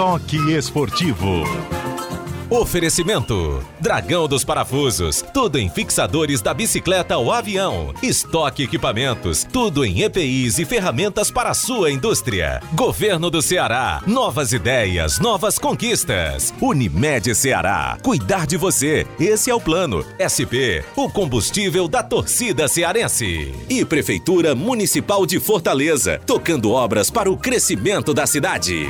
Toque Esportivo. Oferecimento: Dragão dos Parafusos, tudo em fixadores da bicicleta ao avião. Estoque equipamentos, tudo em EPIs e ferramentas para a sua indústria. Governo do Ceará, novas ideias, novas conquistas. Unimed Ceará, cuidar de você, esse é o plano. SP, o combustível da torcida cearense. E Prefeitura Municipal de Fortaleza, tocando obras para o crescimento da cidade.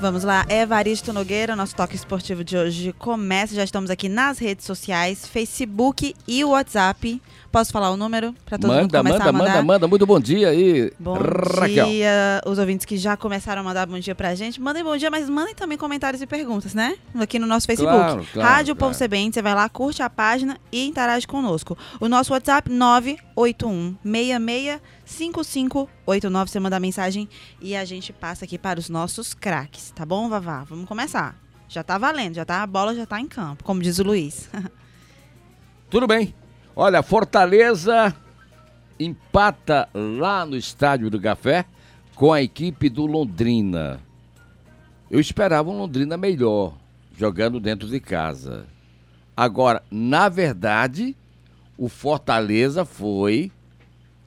Vamos lá, Evaristo Nogueira, nosso toque esportivo de hoje começa. Já estamos aqui nas redes sociais, Facebook e WhatsApp. Posso falar o número para todo manda, mundo começar manda, a mandar? Manda, manda, Muito bom dia aí, Bom Raquel. dia, os ouvintes que já começaram a mandar bom dia pra gente. Mandem bom dia, mas mandem também comentários e perguntas, né? Aqui no nosso Facebook. Claro, claro, Rádio claro. Povo CBN, você vai lá, curte a página e interage conosco. O nosso WhatsApp, 981 66 5589. Você manda mensagem e a gente passa aqui para os nossos craques, tá bom, Vavá? Vamos começar. Já tá valendo, já tá, a bola já tá em campo, como diz o Luiz. Tudo bem. Olha, Fortaleza empata lá no Estádio do Café com a equipe do Londrina. Eu esperava um Londrina melhor, jogando dentro de casa. Agora, na verdade, o Fortaleza foi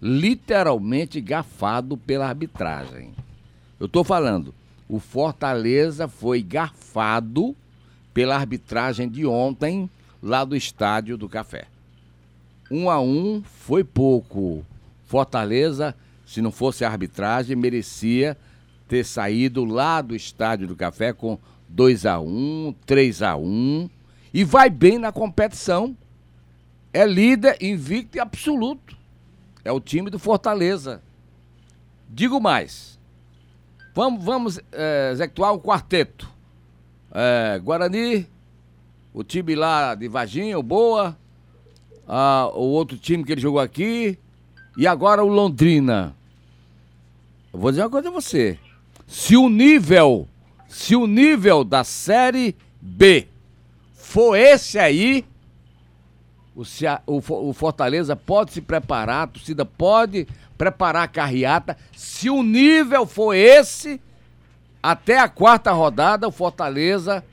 literalmente gafado pela arbitragem. Eu estou falando, o Fortaleza foi garfado pela arbitragem de ontem lá do Estádio do Café. Um a um foi pouco. Fortaleza, se não fosse a arbitragem, merecia ter saído lá do Estádio do Café com 2 a 1 3 a 1 e vai bem na competição. É líder, invicto e absoluto. É o time do Fortaleza. Digo mais. Vamos, vamos é, executar um quarteto. É, Guarani, o time lá de Varginha, o Boa, ah, o outro time que ele jogou aqui, e agora o Londrina. Eu vou dizer uma coisa a você. Se o nível, se o nível da Série B for esse aí, o, Cea- o o Fortaleza pode se preparar, a torcida pode preparar a carreata. Se o nível for esse, até a quarta rodada, o Fortaleza.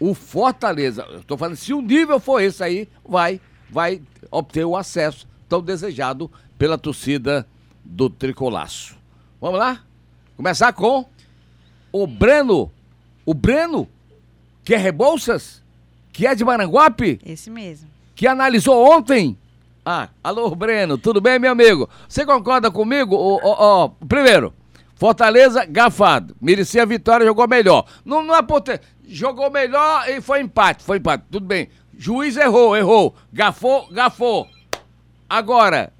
O Fortaleza, eu tô falando, se o nível for esse aí, vai, vai obter o acesso tão desejado pela torcida do Tricolaço. Vamos lá? Começar com o Breno. O Breno, que é Rebouças, que é de Maranguape Esse mesmo. Que analisou ontem. Ah, alô, Breno, tudo bem, meu amigo? Você concorda comigo? Ó, ó, ó, primeiro, Fortaleza, gafado. Merecia a vitória, jogou melhor. Não, não é por ter. Jogou melhor e foi empate. Foi empate, tudo bem. Juiz errou, errou. Gafou, gafou. Agora,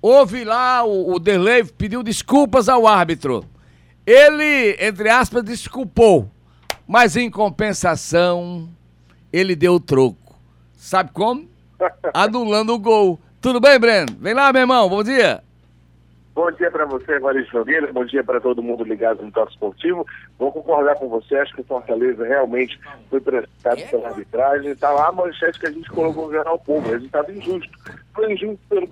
houve lá, o, o Derlei pediu desculpas ao árbitro. Ele, entre aspas, desculpou. Mas em compensação, ele deu o troco. Sabe como? Anulando o gol. Tudo bem, Breno? Vem lá, meu irmão. Bom dia. Bom dia para você, Evaristo Nogueira. Bom dia para todo mundo ligado no Toque Esportivo. Vou concordar com você. Acho que o Fortaleza realmente foi prestado pela arbitragem. Está lá a manchete que a gente colocou no Jornal Povo. Resultado injusto. Foi injusto pelo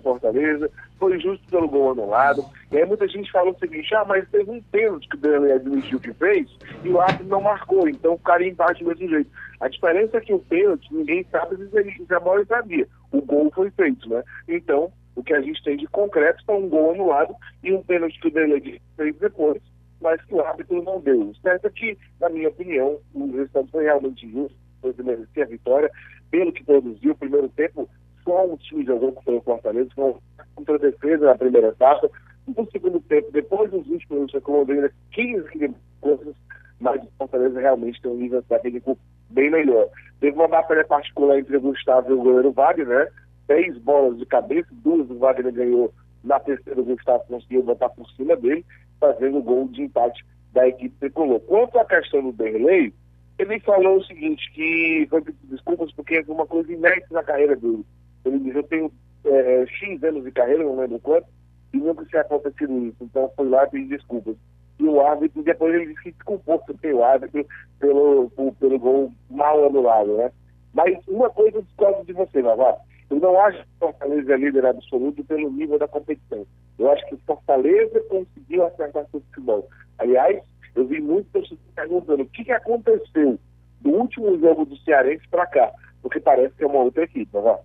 Fortaleza, foi injusto pelo gol anulado. E aí muita gente falou o seguinte, ah, mas teve um pênalti que o Daniel admitiu que fez e o árbitro não marcou, então ficaria empate do mesmo jeito. A diferença é que o pênalti, ninguém sabe se ele- se a bola sabia. O gol foi feito, né? Então, o que a gente tem de concreto é um gol anulado e um pênalti que o Daniel fez depois, mas que o árbitro não deu. O certo é que, na minha opinião, o resultado foi realmente justo, foi que merecia a vitória, pelo que produziu o primeiro tempo, só um time jogou contra o Fortaleza, um contra a defesa na primeira etapa. No segundo tempo, depois dos 20 minutos, com Londrina 15 quilômetros, mas o Fortaleza realmente tem um nível técnico bem melhor. Teve uma batalha particular entre o Gustavo e o goleiro Wagner, né? Três bolas de cabeça, duas o Wagner ganhou, na terceira o Gustavo conseguiu botar por cima dele, fazendo o gol de empate da equipe tricolor. Quanto à questão do Derlei, ele falou o seguinte, que foi pedir desculpas porque foi uma coisa inédita na carreira dele. Ele diz, eu tenho é, X anos de carreira, não lembro quanto, e nunca tinha acontecido isso. Então foi lá pedir desculpas. E o árbitro, depois ele disse que desculpou também o árbitro pelo, por- pelo gol mal anulado, né? Mas uma coisa eu discordo de você, Navarro. Eu não acho que o Fortaleza é líder absoluto pelo nível da competição. Eu acho que o Fortaleza conseguiu acertar seu futebol. Aliás, eu vi muitas pessoas perguntando o que, que aconteceu do último jogo do Cearense para cá, porque parece que é uma outra equipe, é?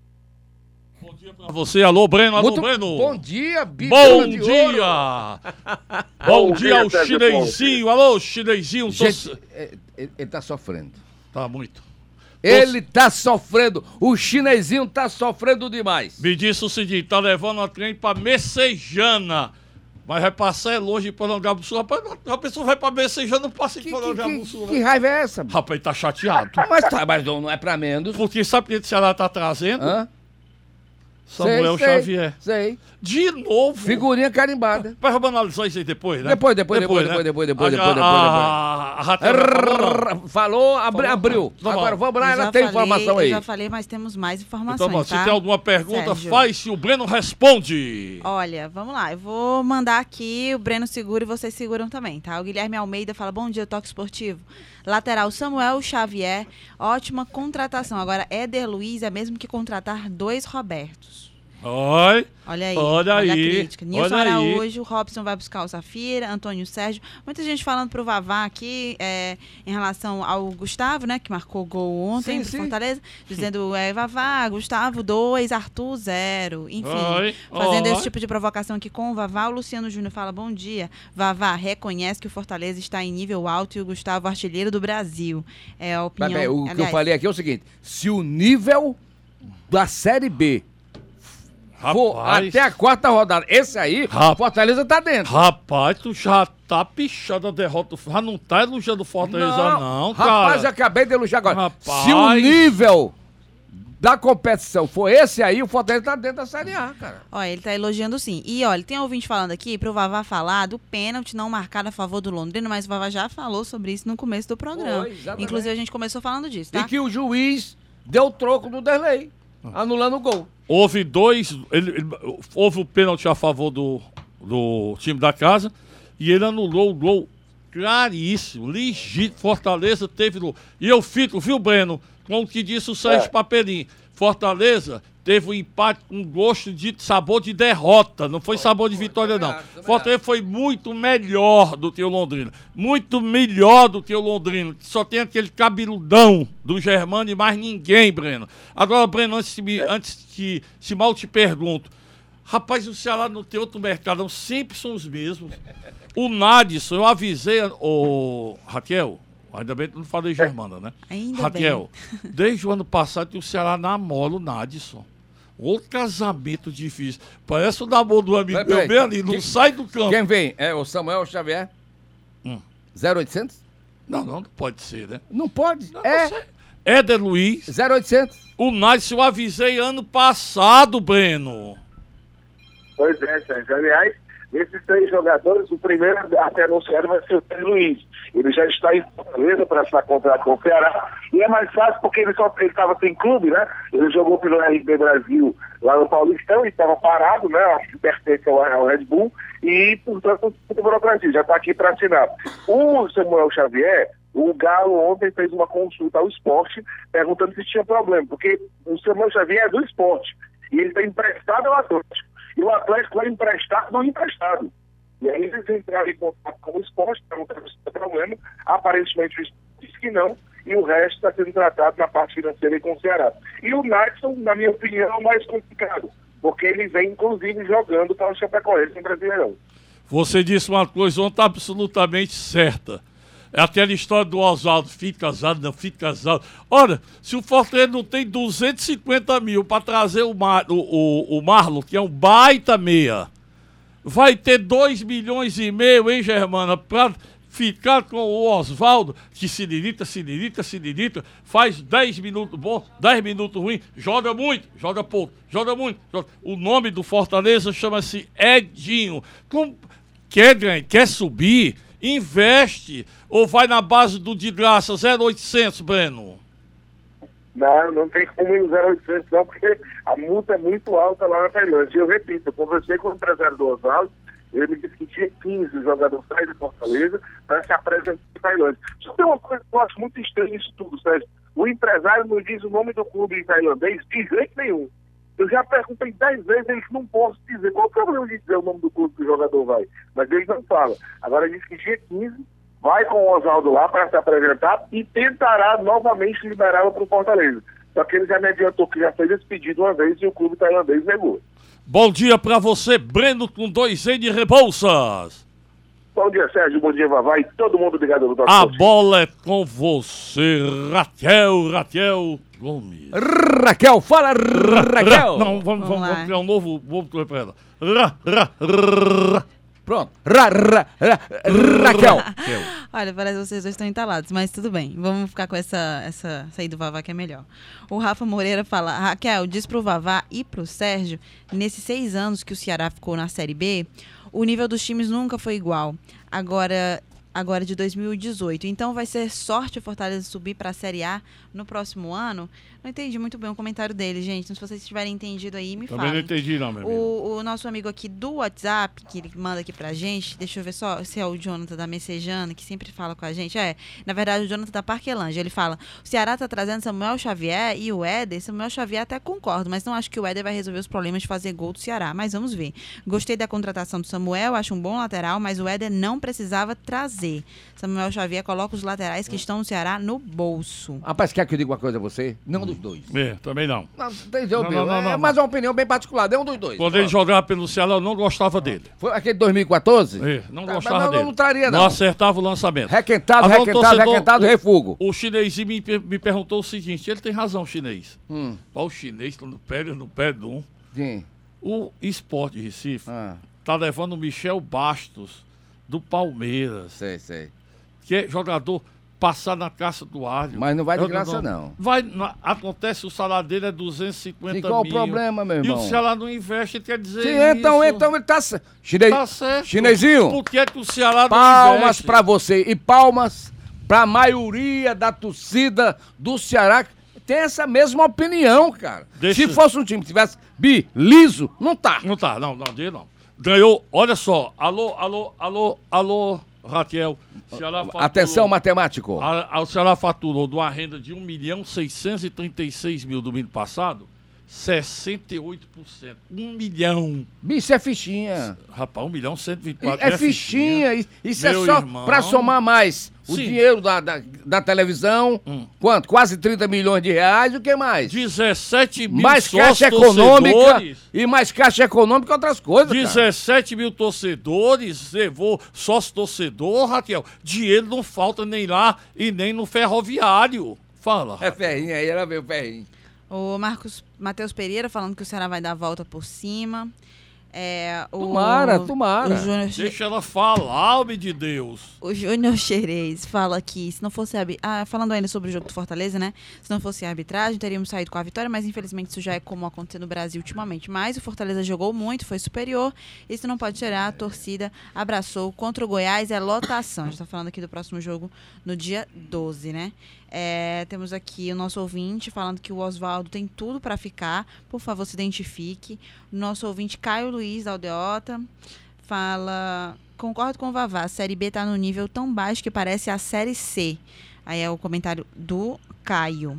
Bom dia pra você. Alô, Breno. Alô, Muito Breno. bom dia, Bom Bom de dia! ouro. Bom Bom dia ao chinesinho. Alô, chinesinho. Tô... Gente, é, ele, ele tá sofrendo. Tá muito. Ele tá sofrendo. O chinesinho tá sofrendo demais. Me disse o seguinte, tá levando a trem pra Messejana. Mas vai passar é longe de Sul. Rapaz, a pessoa vai pra Messejana, não passa em Que, que, que, Sul. que né? raiva é essa? Rapaz, ele tá chateado. Mas tá, mas não, não é pra menos. Porque sabe o que o Ceará tá trazendo? Hã? Samuel sei, sei, Xavier. Sei. De novo. Figurinha carimbada. Mas vamos analisar isso aí depois, né? Depois, depois, depois, depois, depois, depois, A- depois, depois, a- a Raquel já falou, abriu. Tá. Agora vamos lá, Eu ela tem informação eu aí. já falei, mas temos mais informações, Então, se tá? tem alguma pergunta, Sérgio. faz se o Breno responde. Olha, vamos lá. Eu vou mandar aqui, o Breno segura e vocês seguram também, tá? O Guilherme Almeida fala: Bom dia, Toque Esportivo. Lateral Samuel Xavier, ótima contratação. Agora, Éder Luiz é mesmo que contratar dois Robertos. Oi. Olha aí. Olha a aí, crítica. Nilson olha aí. Araújo, Robson vai buscar o Safira, Antônio Sérgio. Muita gente falando pro Vavá aqui é, em relação ao Gustavo, né? Que marcou gol ontem Sim, pro sim. Fortaleza. Dizendo, é, Vavá, Gustavo 2, Arthur 0. Enfim, Oi, fazendo oi. esse tipo de provocação aqui com o Vavá. O Luciano Júnior fala, bom dia. Vavá, reconhece que o Fortaleza está em nível alto e o Gustavo artilheiro do Brasil. É a opinião... Mas, bem, o que eu aliás, falei aqui é o seguinte: se o nível da Série B Rapaz, até a quarta rodada, esse aí, Rapaz. Fortaleza tá dentro. rapaz, tu já tá pichando a derrota. Já não tá elogiando o Fortaleza, não, Rapaz, eu cara. acabei de elogiar agora. Rapaz. Se o nível da competição for esse aí, o Fortaleza tá dentro da Série A, cara. Ó, ele tá elogiando sim. E olha, tem ouvinte falando aqui pro Vavá falar do pênalti não marcado a favor do Londrina, mas o Vavá já falou sobre isso no começo do programa. Foi. Inclusive, a gente começou falando disso, tá? E que o juiz deu troco no Derlei, anulando o gol. Houve dois. Ele, ele- houve o pênalti a favor do, do time da casa e ele anulou o gol claríssimo, legítimo. Fortaleza teve. gol. E eu fico, viu, Breno, com o que disse o Sérgio É. Papelim. Fortaleza teve um empate com gosto de sabor de derrota, não foi sabor de vitória, não. Fortaleza foi muito melhor do que o Londrina. Muito melhor do que o Londrina. Só tem aquele cabeludão do Germano e mais ninguém, Breno. Agora, Breno, antes, de me- antes que se mal te pergunto. Rapaz, o Ceará não tem outro mercado, não, sempre são os mesmos. O Nadson, eu avisei, o Raquel, ainda bem que eu não falei Germana, né? Ainda Raquel, desde o ano passado que o Ceará namora o Nadson. Outro casamento difícil. Parece o namoro do amigo meu bem ali, não quem- sai do campo. Quem vem? É o Samuel Xavier? Hum. 0800? Não, não, não pode ser, né? Não pode. Não, é sei. Éder Luiz, 0800. o Nadson eu avisei ano passado, Breno. Pois é, Sérgio. Aliás, desses três jogadores, o primeiro a ser anunciado vai ser o Pedro Luiz. Ele já está em Fortaleza para assinar contrato com o Ceará. E é mais fácil porque ele só estava sem clube, né? Ele jogou pelo RB Brasil lá no Paulistão e estava parado, né? Acho que pertence ao, Red Bull. E, portanto, muita burocracia. Já está aqui para assinar. O Samuel Xavier, o Galo ontem fez uma consulta ao esporte perguntando se tinha problema, porque o Samuel Xavier é do esporte. E ele está emprestado ao Atlético. E o Atlético vai emprestar do emprestado. E aí eles entraram em contato com o esporte, perguntando se tem problema. Aparentemente o esporte disse que não. E o resto está sendo tratado na parte financeira e com o Ceará. E o Natson, na minha opinião, é o mais complicado. Porque ele vem, inclusive, jogando para o Chapecoense no Brasileirão. Você disse uma coisa ontem absolutamente certa. É aquela história do Oswaldo, fique casado, não fique casado. Olha, se o Fortaleza não tem 250 mil para trazer o, Mar, o, o, o Marlon, que é um baita meia, vai ter 2 milhões e meio, hein, Germana, para ficar com o Oswaldo, que se limita, se limita, se limita, faz 10 minutos bom, 10 minutos ruim, joga muito, joga pouco, joga muito. joga- O nome do Fortaleza chama-se Edinho. Com- Quer quer subir, investe ou vai na base do de graça 0800, Breno? Não, não tem como ir no 0800 não, porque a multa é muito alta lá na Tailândia. Eu repito, eu conversei com o empresário do Oswaldo, ele me disse que tinha 15 jogadores saídos de Fortaleza para se apresentar na Tailândia. Só tem uma coisa que eu acho muito estranha nisso tudo, Sérgio. O empresário não diz o nome do clube tailandês de jeito nenhum. Eu já perguntei dez vezes, eles não posso dizer. Qual o problema de dizer o nome do clube que o jogador vai? Mas eles não falam. Agora diz que dia 15 vai com o Oswaldo lá para se apresentar e tentará novamente liberá-lo para o Fortaleza. Só que ele já me adiantou que já fez esse pedido uma vez e o clube tailandês negou. Bom dia pra você, Breno, com dois N de Rebouças. Bom dia, Sérgio. Bom dia, Vavá. E todo mundo ligado no Toque A bola é com você, Raquel, Raquel Gomes. Raquel, fala, Raquel. Não, vamos, Vamos vamos, lá. vamos criar um novo, vamos pra ela. Ra, ra, ra. Pronto. Ra, ra, ra, Raquel. Olha, parece que vocês dois estão entalados, mas tudo bem. Vamos ficar com essa, essa, essa aí do Vavá que é melhor. O Rafa Moreira fala: Raquel, diz pro Vavá e pro Sérgio, nesses seis anos que o Ceará ficou na Série B, o nível dos times nunca foi igual. Agora. Agora de 2018. Então vai ser sorte o Fortaleza subir para a Série A no próximo ano. Não entendi muito bem o comentário dele, gente. Se vocês tiverem entendido aí, me Também não falem. entendi, não, meu amigo. O, o nosso amigo aqui do WhatsApp, que ele manda aqui pra gente, deixa eu ver só se é o Jonathan da Messejana, que sempre fala com a gente. É, na verdade, o Jonathan da Parquelândia. Ele fala: o Ceará tá trazendo Samuel Xavier e o Éder. Samuel Xavier até concordo, mas não acho que o Éder vai resolver os problemas de fazer gol do Ceará. Mas vamos ver. Gostei da contratação do Samuel, acho um bom lateral, mas o Éder não precisava trazer. Samuel Xavier coloca os laterais que estão no Ceará no bolso. Rapaz, quer que eu diga uma coisa a você? Não dos dois. É, também não. Não, entendeu, Não, meu? não, não, é não. mais uma opinião bem particular. É um dos dois. Quando ele jogava pelo Ceará, eu não gostava dele. Foi aquele 2014? É, não Tá, gostava mas não, dele. não estaria, não. Não acertava o lançamento. Requentado, Agora, requentado, torcedor- requentado, o- refugo. O chinesinho me, me perguntou o seguinte: ele tem razão, chinês. Hum, o chinês tá no pé, no pé de um. sim. O Esporte Recife Ah, tá levando o Michel Bastos do Palmeiras, sei, sei. que é jogador passar na caça do alho. Mas não vai de Eu graça, não. Vai, na- acontece o salário dele é 250 Sim, qual o mil. problema, meu E o irmão? Ceará não investe, quer dizer Sim, então, isso. então ele tá. Chinês, Tá certo. Chinesinho, Por que, que o Ceará não palmas pra você e palmas pra maioria da torcida do Ceará. Tem essa mesma opinião, cara. Deixa- Se fosse um time que tivesse bi, liso, não tá. Não tá, não, não, não. Ganhou, olha só. Alô, alô, alô, alô, Raquel. Faturou- Atenção, matemático. A, a, o Ceará faturou de uma renda de 1 milhão 636 mil do ano passado, 68%. 1 milhão. Bicho, é fichinha. Rapaz, 1 milhão E 124. É fichinha. Isso- Isso é Meu só irmão. pra somar mais o Sim. dinheiro da, da, da televisão. Hum. Quanto? Quase 30 milhões de reais. O que mais? 17 mil mais caixa econômica torcedores. e mais caixa econômica e outras coisas. cara. 17 mil torcedores, levou sócio torcedor, Raquel. Dinheiro não falta nem lá e nem no ferroviário. Fala. É ferrinho aí, ela veio ferrinho. O Marcos Matheus Pereira falando que o Ceará vai dar a volta por cima. É, o, Tomara, tomara. O Júnior, Deixa ela falar, homem de Deus. o Júnior Xerez fala que se não fosse a, ah, falando ainda sobre o jogo do Fortaleza, né? Se não fosse a arbitragem, teríamos saído com a vitória, mas infelizmente isso já é como aconteceu no Brasil ultimamente. Mas o Fortaleza jogou muito, foi superior. Isso não pode tirar. A torcida abraçou contra o Goiás, é lotação. A gente tá falando aqui do próximo jogo no dia 12, né? É, temos aqui o nosso ouvinte falando que o Oswaldo tem tudo para ficar. Por favor, se identifique. Nosso ouvinte Caio Luiz da Aldeota fala: Concordo com o Vavá, a Série B tá no nível tão baixo que parece a Série C. Aí é o comentário do Caio.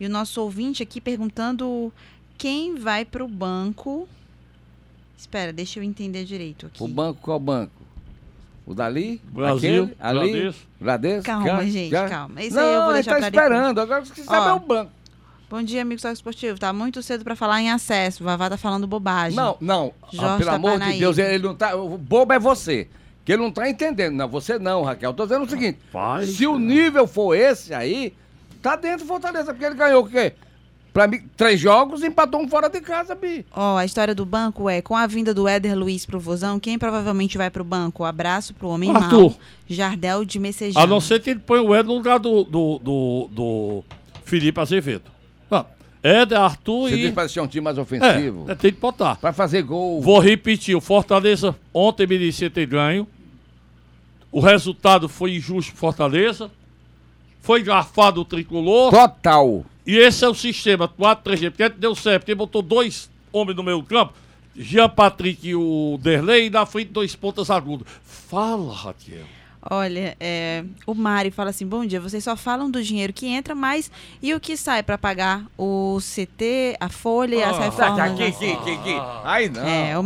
E o nosso ouvinte aqui perguntando quem vai pro banco. Espera, deixa eu entender direito aqui. O banco, qual banco? O dali? Brasil, Aquele? Ali? Bradesco. Bradesco? Calma, Cá? gente, Cá? calma. Isso aí eu Não, vou ele deixar tá pra depois. esperando. Agora você sabe Ó. é o banco. Bom dia, amigo Sócio Esportivo. Tá muito cedo para falar em acesso. O Vavá tá falando bobagem. Não, não. Ah, Jorge pelo amor de Tapanaí. Deus, ele não tá. O bobo é você. Que ele não tá entendendo. Não, você não, Raquel. Eu tô dizendo o seguinte: Rapaz, se o nível for esse aí, tá dentro do Fortaleza. Porque ele ganhou o quê? Pra mim, três jogos e empatou um fora de casa, Bi. Ó, a história do banco é, com a vinda do Éder Luiz pro Vozão, quem provavelmente vai pro banco? Abraço pro homem Arthur. mau, Jardel de Messejana. A não ser que ele põe o Ed no lugar do, do, do, do Felipe Azevedo. Éder, Arthur Você e. diz pra ser um time mais ofensivo. É, é, tem que botar. Pra fazer gol. Vou repetir, o Fortaleza ontem merecia ter ganho. O resultado foi injusto pro Fortaleza. Foi garfado o tricolor. Total. E esse é o sistema 4-3-G. Porque deu certo, porque botou dois homens no meio campo. Jean Patrick e o Derlei, e na frente dois pontas agudos. Fala, Raquel. Olha, é, o Mari fala assim: bom dia, vocês só falam do dinheiro que entra, mas e o que sai para pagar o CT, a folha e as Ah, reformas? Aqui, aqui, aqui, aqui. Aí não. É, o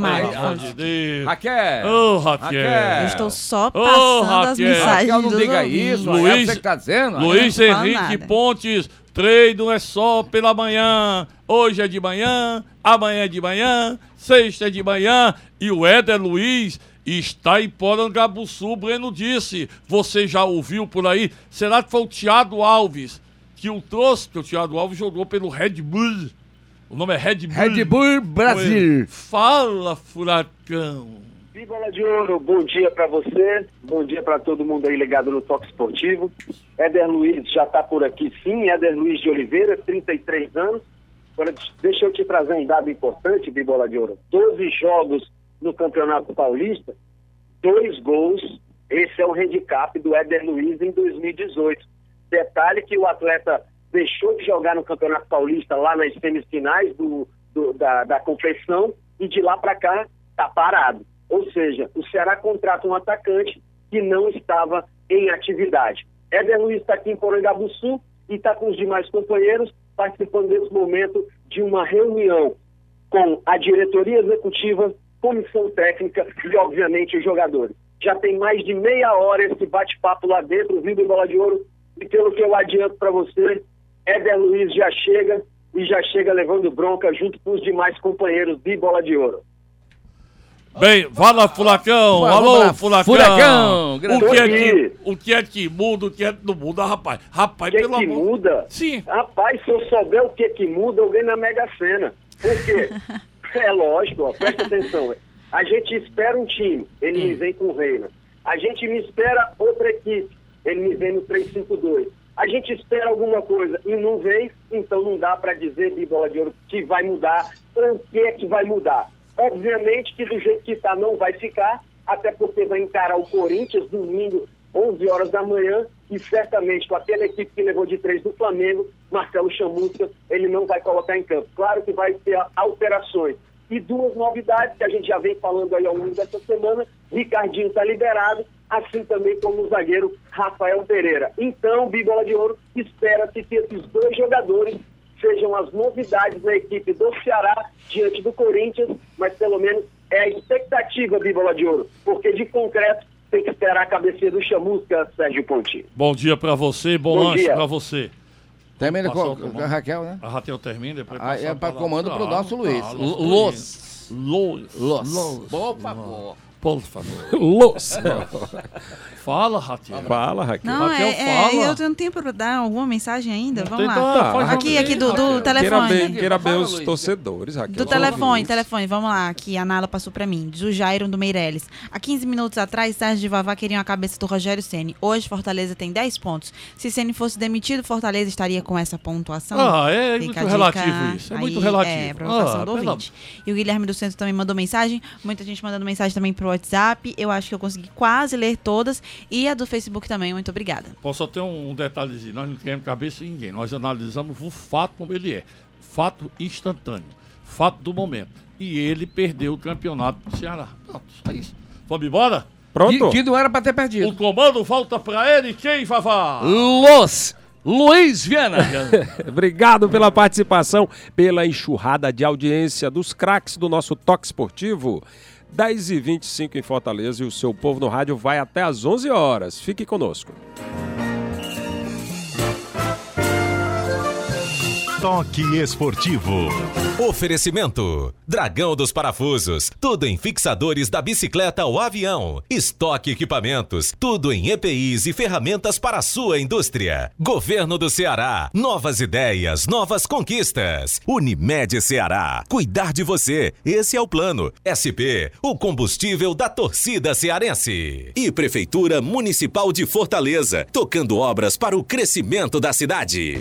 Deus. Raquel. Ô, Raquel. Raquel. Eu estou só passando as Raquel. mensagens Raquel, não dos diga ouvintes. isso. É Luiz- você que tá dizendo. Luiz Henrique nada. Pontes, treino é só pela manhã. Hoje é de manhã, amanhã é de manhã, sexta é de manhã. E o Éder Luiz está em Porangabuçu, o Breno disse. Você já ouviu por aí? Será que foi o Thiago Alves que o trouxe? Porque o Thiago Alves jogou pelo Red Bull. O nome é Red Bull. Red Bull Brasil. Fala, furacão. Bola de Ouro, bom dia para você, bom dia para todo mundo aí ligado no Toque Esportivo. Éder Luiz já está por aqui sim, Éder Luiz de Oliveira, 33 anos. Agora, deixa eu te trazer um dado importante, de Bola de Ouro. 12 jogos no Campeonato Paulista, dois gols. Esse é o handicap do Éder Luiz em 2018. Detalhe que o atleta deixou de jogar no Campeonato Paulista lá nas semifinais do, do- da, da competição e de lá para cá está parado. Ou seja, o Ceará contrata um atacante que não estava em atividade. Éder Luiz está aqui em Porangabuçu e está com os demais companheiros participando desse momento de uma reunião com a diretoria executiva, comissão técnica e, obviamente, os jogadores. Já tem mais de meia hora esse bate-papo lá dentro, vindo em Bola de Ouro, e pelo que eu adianto para você, Éder Luiz já chega e já chega levando bronca junto com os demais companheiros de Bola de Ouro. Bem, fala Furacão, Vamos alô lá, Furacão. Furacão, o, que é que, o que é que muda, o que é que não muda, rapaz? Rapaz, O que, pelo que amor... muda? Sim. Rapaz, se eu souber o que que muda, eu ganho na Mega Sena. Por quê? é lógico, ó, presta atenção. A gente espera um time, ele me vem com o Reina. A gente me espera outra equipe, ele me vem no 3-5-2. A gente espera alguma coisa e não vem, então não dá para dizer de bola de ouro que vai mudar, o que é que vai mudar. Obviamente que do jeito que está não vai ficar, até porque vai encarar o Corinthians domingo, 11 horas da manhã, e certamente com aquela equipe que levou de três do Flamengo, Marcelo Chamusca, ele não vai colocar em campo. Claro que vai ter alterações. E duas novidades que a gente já vem falando aí ao longo dessa semana, Ricardinho está liberado, assim também como o zagueiro Rafael Pereira. Então, Bibola de Ouro, espera-se que esses dois jogadores sejam as novidades na equipe do Ceará diante do Corinthians, mas pelo menos é a expectativa de Bola de Ouro, porque de concreto tem que esperar a cabeça do Chamusca, Sérgio Pontinho. Bom dia pra você, bom, Bom lanche dia. pra você. Termina com o a Raquel, né? A Raquel termina, depois passa é a pra palavra. comando pro Ah, nosso Luiz. ah, Los. Los. Los. Los. Por favor. Por favor. Los. Fala, Raquel. Fala, Raquel. Não, Raquel, é, é, fala. eu tenho tempo para dar alguma mensagem ainda? Vamos Tenta- lá. faz Aqui, aqui do, do Raquel. Queira telefone. bem, queira bem Fala, os Luiz. torcedores, Raquel. Do telefone, telefone, vamos lá, que a Nala passou pra mim. Do Jairon do Meirelles. Há 15 minutos atrás, Sérgio de Vavá queriam a cabeça do Rogério Ceni. Hoje, Fortaleza tem 10 pontos. Se Ceni fosse demitido, Fortaleza estaria com essa pontuação? Ah, é Fica muito relativo isso. É muito aí, relativo. É, provocação Ah, do ouvinte. E o Guilherme do Centro também mandou mensagem. Muita gente mandando mensagem também pro WhatsApp. Eu acho que eu consegui quase ler todas. E a do Facebook também. Muito obrigada. Posso só ter um, detalhezinho. Nós não queremos cabeça de ninguém. Nós analisamos o fato como ele é. Fato instantâneo. Fato do momento. E ele perdeu o campeonato do Ceará. Pronto, é isso. Vamos embora? Pronto? Que, que não era pra ter O perdido. comando volta pra ele. Quem, Vavá? Los. Luiz Viana. Obrigado pela participação, pela enxurrada de audiência dos craques do nosso Toque Esportivo. 10h25 em Fortaleza e o seu povo no rádio vai até às 11 horas. Fique conosco. Toque Esportivo. Oferecimento: Dragão dos Parafusos. Tudo em fixadores da bicicleta ao avião. Estoque equipamentos. Tudo em EPIs e ferramentas para a sua indústria. Governo do Ceará. Novas ideias, novas conquistas. Unimed Ceará. Cuidar de você. Esse é o plano. SP, o combustível da torcida cearense. E Prefeitura Municipal de Fortaleza. Tocando obras para o crescimento da cidade.